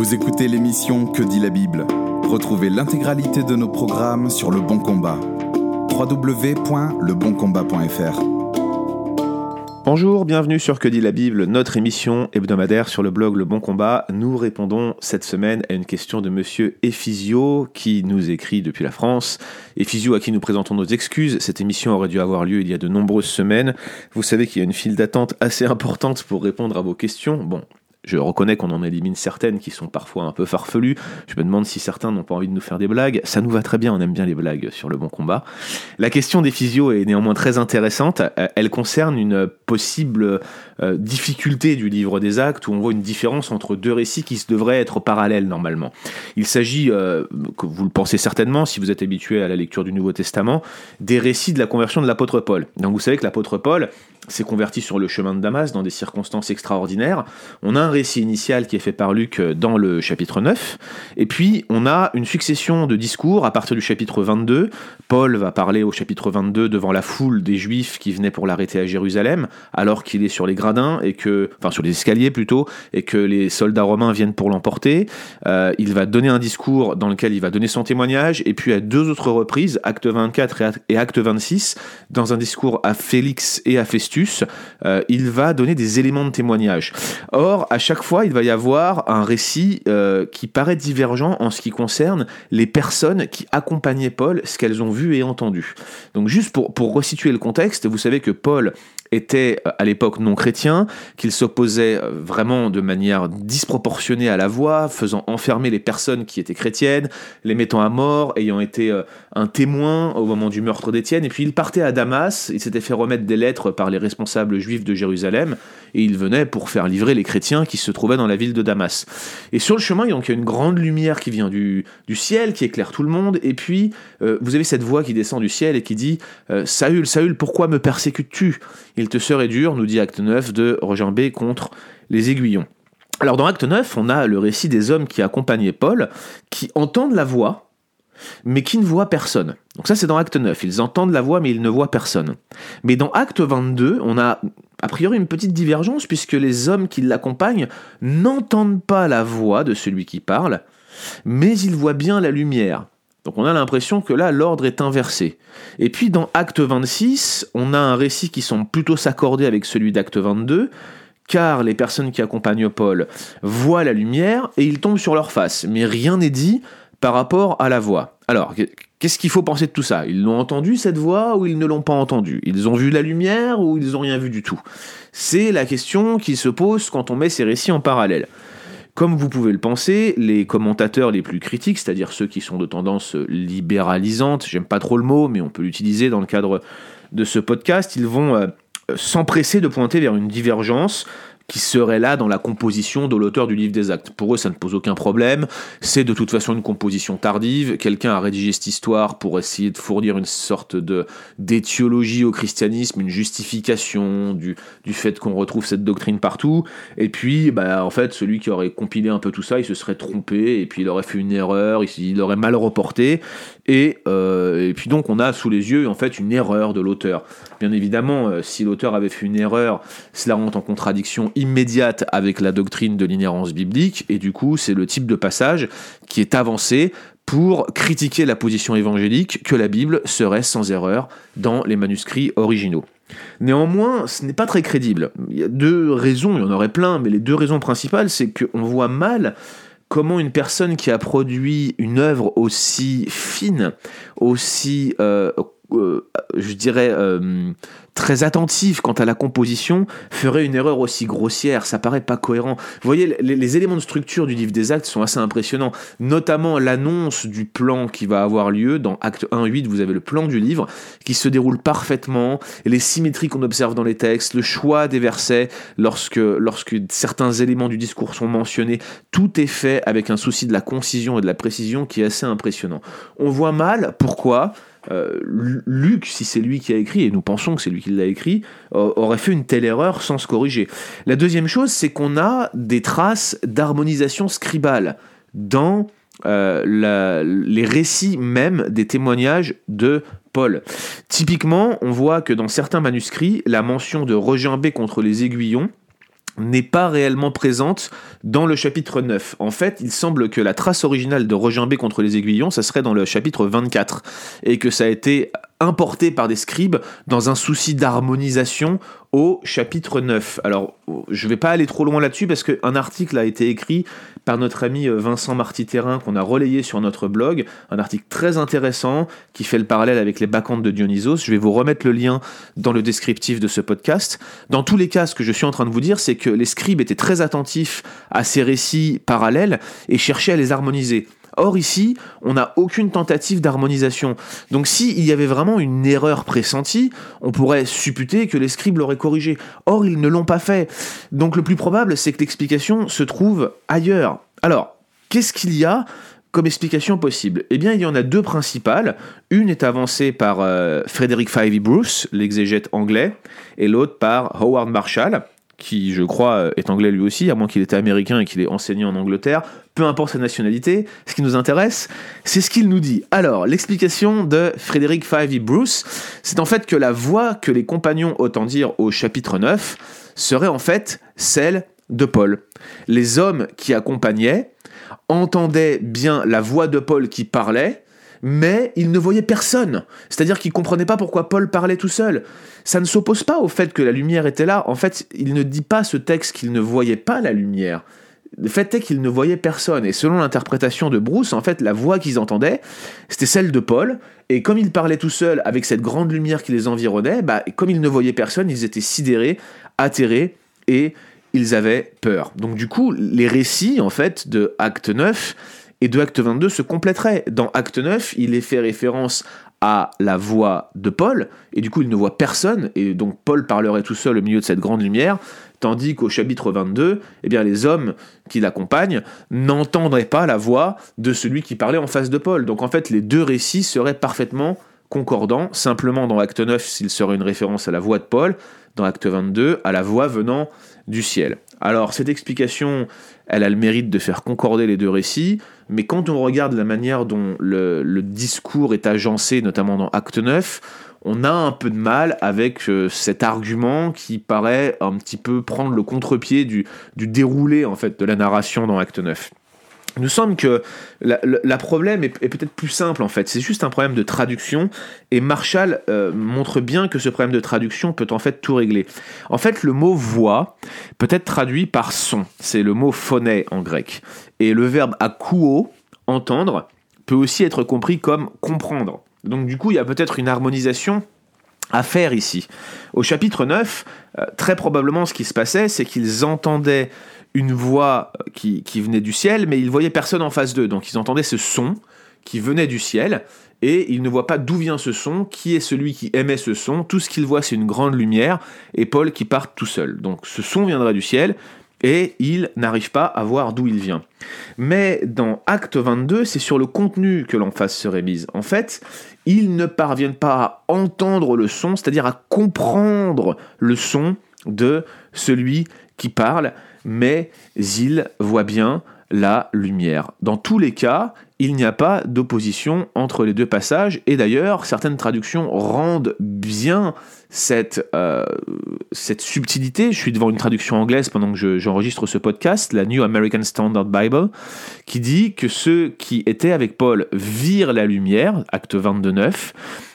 Vous écoutez l'émission Que dit la Bible? Retrouvez l'intégralité de nos programmes sur Le Bon Combat. www.leboncombat.fr Bonjour, bienvenue sur Que dit la Bible, notre émission hebdomadaire sur le blog Le Bon Combat. Nous répondons cette semaine à une question de monsieur Ephysio qui nous écrit depuis la France. Ephysio à qui nous présentons nos excuses. Cette émission aurait dû avoir lieu il y a de nombreuses semaines. Vous savez qu'il y a une file d'attente assez importante pour répondre à vos questions. Bon, je reconnais qu'on en élimine certaines qui sont parfois un peu farfelues. Je me demande si certains n'ont pas envie de nous faire des blagues. Ça nous va très bien, on aime bien les blagues sur le bon combat. La question des physios est néanmoins très intéressante. Euh, elle concerne une possible euh, difficulté du livre des actes où on voit une différence entre deux récits qui devraient être parallèles normalement. Il s'agit, euh, que vous le pensez certainement si vous êtes habitué à la lecture du Nouveau Testament, des récits de la conversion de l'apôtre Paul. Donc vous savez que l'apôtre Paul s'est converti sur le chemin de Damas dans des circonstances extraordinaires. On a un récit initial qui est fait par Luc euh, dans le chapitre 9, et puis on a une succession de discours à partir du chapitre 22. Paul va parler au chapitre 22 devant la foule des Juifs qui venaient pour l'arrêter à Jérusalem, alors qu'il est sur les gradins, et que, enfin sur les escaliers plutôt, et que les soldats romains viennent pour l'emporter. Euh, il va donner un discours dans lequel il va donner son témoignage, et puis à deux autres reprises, acte 24 et acte 26, dans un discours à Félix et à Festus, euh, il va donner des éléments de témoignage. Or, à chaque fois, il va y avoir un récit euh, qui paraît divergent en ce qui concerne les personnes qui accompagnaient Paul, ce qu'elles ont vu et entendu. Donc juste pour, pour resituer le contexte, vous savez que Paul était euh, à l'époque non chrétien, qu'il s'opposait euh, vraiment de manière disproportionnée à la voix, faisant enfermer les personnes qui étaient chrétiennes, les mettant à mort, ayant été euh, un témoin au moment du meurtre d'Étienne, et puis il partait à Damas, il s'était fait remettre des lettres par les responsables juifs de Jérusalem, et il venait pour faire livrer les chrétiens qui se trouvaient dans la ville de Damas. Et sur le chemin, il y a une grande lumière qui vient du, ciel, qui éclaire tout le monde, et puis vous avez cette voix qui descend du ciel et qui dit Saül, Saül, pourquoi me persécutes-tu? Il te serait dur, nous dit Acte 9, de regimber contre les aiguillons. Alors dans Acte 9, on a le récit des hommes qui accompagnaient Paul, qui entendent la voix, mais qui ne voient personne. Donc ça c'est dans Acte 9, ils entendent la voix mais ils ne voient personne. Mais dans Acte 22, on a a priori une petite divergence puisque les hommes qui l'accompagnent n'entendent pas la voix de celui qui parle, mais ils voient bien la lumière. Donc on a l'impression que là, l'ordre est inversé. Et puis dans Acte 26, on a un récit qui semble plutôt s'accorder avec celui d'Acte 22, car les personnes qui accompagnent Paul voient la lumière et ils tombent sur leur face. Mais rien n'est dit par rapport à la voix. Alors, qu'est-ce qu'il faut penser de tout ça? Ils l'ont entendu cette voix ou ils ne l'ont pas entendu Ils ont vu la lumière ou ils n'ont rien vu du tout? C'est la question qui se pose quand on met ces récits en parallèle. Comme vous pouvez le penser, les commentateurs les plus critiques, c'est-à-dire ceux qui sont de tendance libéralisante, j'aime pas trop le mot, mais on peut l'utiliser dans le cadre de ce podcast, ils vont euh, s'empresser de pointer vers une divergence qui serait là dans la composition de l'auteur du livre des actes. Pour eux, ça ne pose aucun problème. C'est de toute façon une composition tardive. Quelqu'un a rédigé cette histoire pour essayer de fournir une sorte de d'étiologie au christianisme, une justification du, du fait qu'on retrouve cette doctrine partout. Et puis, bah, en fait, celui qui aurait compilé un peu tout ça, il se serait trompé et puis il aurait fait une erreur, il, aurait mal reporté. Et, euh, et puis donc, on a sous les yeux en fait une erreur de l'auteur. Bien évidemment, euh, si l'auteur avait fait une erreur, cela rentre en contradiction immédiate avec la doctrine de l'inhérence biblique, et du coup, c'est le type de passage qui est avancé pour critiquer la position évangélique que la Bible serait sans erreur dans les manuscrits originaux. Néanmoins, ce n'est pas très crédible. Il y a deux raisons, il y en aurait plein, mais les deux raisons principales, c'est qu'on voit mal comment une personne qui a produit une œuvre aussi fine, aussi, euh, euh, je dirais, euh, très attentif quant à la composition ferait une erreur aussi grossière. Ça paraît pas cohérent. Vous voyez, les, éléments de structure du livre des actes sont assez impressionnants, notamment l'annonce du plan qui va avoir lieu. Dans acte 1.8, vous avez le plan du livre qui se déroule parfaitement, les symétries qu'on observe dans les textes, le choix des versets lorsque, lorsque certains éléments du discours sont mentionnés, tout est fait avec un souci de la concision et de la précision qui est assez impressionnant. On voit mal pourquoi euh, Luc, si c'est lui qui a écrit, et nous pensons que c'est lui qui l'a écrit, aurait fait une telle erreur sans se corriger. La deuxième chose, c'est qu'on a des traces d'harmonisation scribale dans euh, les récits même des témoignages de Paul. Typiquement, on voit que dans certains manuscrits, la mention de Regimber contre les aiguillons n'est pas réellement présente dans le chapitre 9. En fait, il semble que la trace originale de Regimbé contre les aiguillons, ça serait dans le chapitre 24, et que ça a été importé par des scribes dans un souci d'harmonisation au chapitre 9. Alors, je ne vais pas aller trop loin là-dessus parce qu'un article a été écrit par notre ami euh, Vincent Marty-Terrain qu'on a relayé sur notre blog, un article très intéressant qui fait le parallèle avec les bacchantes de Dionysos. Je vais vous remettre le lien dans le descriptif de ce podcast. Dans tous les cas, ce que je suis en train de vous dire, c'est que les scribes étaient très attentifs à ces récits parallèles et cherchaient à les harmoniser. Or ici, on n'a aucune tentative d'harmonisation. Donc s'il y avait vraiment une erreur pressentie, on pourrait supputer que les scribes l'auraient corrigé. Or, ils ne l'ont pas fait. Donc le plus probable, c'est que l'explication se trouve ailleurs. Alors, qu'est-ce qu'il y a comme explication possible? Eh bien, il y en a deux principales. Une est avancée par euh, Frederick Fivey Bruce, l'exégète anglais, et l'autre par Howard Marshall, qui, je crois, est anglais lui aussi, à moins qu'il était américain et qu'il ait enseigné en Angleterre, peu importe sa nationalité, ce qui nous intéresse, c'est ce qu'il nous dit. Alors, l'explication de Frédéric Fivey Bruce, c'est en fait que la voix que les compagnons dire au chapitre 9 serait en fait celle de Paul. Les hommes qui accompagnaient entendaient bien la voix de Paul qui parlait, mais ils ne voyaient personne. C'est-à-dire qu'ils ne comprenaient pas pourquoi Paul parlait tout seul. Ça ne s'oppose pas au fait que la lumière était là. En fait, il ne dit pas ce texte qu'il ne voyait pas la lumière. Le fait est qu'ils ne voyaient personne. Et selon l'interprétation de Bruce, en fait, la voix qu'ils entendaient, c'était celle de Paul. Et comme il parlait tout seul avec cette grande lumière qui les environnait, bah, comme ils ne voyaient personne, ils étaient sidérés, atterrés et ils avaient peur. Donc du coup, les récits, en fait, de Acte 9 et de Acte 22 se compléteraient. Dans Acte 9, il est fait référence à la voix de Paul, et du coup il ne voit personne, et donc Paul parlerait tout seul au milieu de cette grande lumière, tandis qu'au chapitre 22, eh bien, les hommes qui l'accompagnent n'entendraient pas la voix de celui qui parlait en face de Paul. Donc en fait, les deux récits seraient parfaitement concordants, simplement dans l'acte 9, s'il serait une référence à la voix de Paul, dans l'acte 22, à la voix venant du ciel. Alors cette explication, elle a le mérite de faire concorder les deux récits, mais quand on regarde la manière dont le, discours est agencé, notamment dans Acte 9, on a un peu de mal avec euh, cet argument qui paraît un petit peu prendre le contre-pied du, du déroulé en fait de la narration dans Acte 9. Nous semble que la, problème est, peut-être plus simple en fait, c'est juste un problème de traduction et Marshall euh, montre bien que ce problème de traduction peut en fait tout régler. En fait, le mot voix peut être traduit par son, c'est le mot phoné en grec. Et le verbe akouo, entendre, peut aussi être compris comme comprendre. Donc du coup, il y a peut-être une harmonisation à faire ici. Au chapitre 9, euh, très probablement ce qui se passait, c'est qu'ils entendaient une voix qui, venait du ciel, mais ils voyaient personne en face d'eux. Donc ils entendaient ce son qui venait du ciel, et ils ne voient pas d'où vient ce son, qui est celui qui émet ce son. Tout ce qu'ils voient, c'est une grande lumière, et Paul qui part tout seul. Donc ce son viendra du ciel, et ils n'arrivent pas à voir d'où il vient. Mais dans Acte 22, c'est sur le contenu que l'emphase serait mise. En fait, ils ne parviennent pas à entendre le son, c'est-à-dire à comprendre le son de celui qui parle, mais ils voient bien la lumière. Dans tous les cas, il n'y a pas d'opposition entre les deux passages, et d'ailleurs, certaines traductions rendent bien cette, euh, cette subtilité. Je suis devant une traduction anglaise pendant que j'enregistre ce podcast, la New American Standard Bible, qui dit que ceux qui étaient avec Paul virent la lumière, acte 22 9,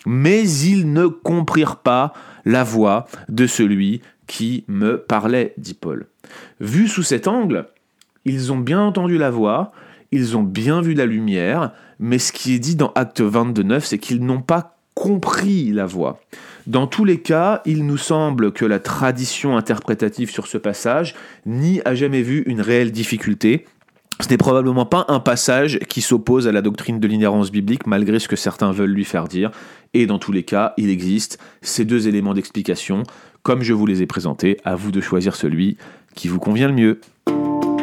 mais ils ne comprirent pas la voix de celui qui me parlait, dit Paul. Vu sous cet angle, ils ont bien entendu la voix, ils ont bien vu la lumière, mais ce qui est dit dans Acte 22 9, c'est qu'ils n'ont pas compris la voix. Dans tous les cas, il nous semble que la tradition interprétative sur ce passage n'y a jamais vu une réelle difficulté. Ce n'est probablement pas un passage qui s'oppose à la doctrine de l'inhérence biblique, malgré ce que certains veulent lui faire dire. Et dans tous les cas, il existe ces deux éléments d'explication. Comme je vous les ai présentés, à vous de choisir celui qui vous convient le mieux.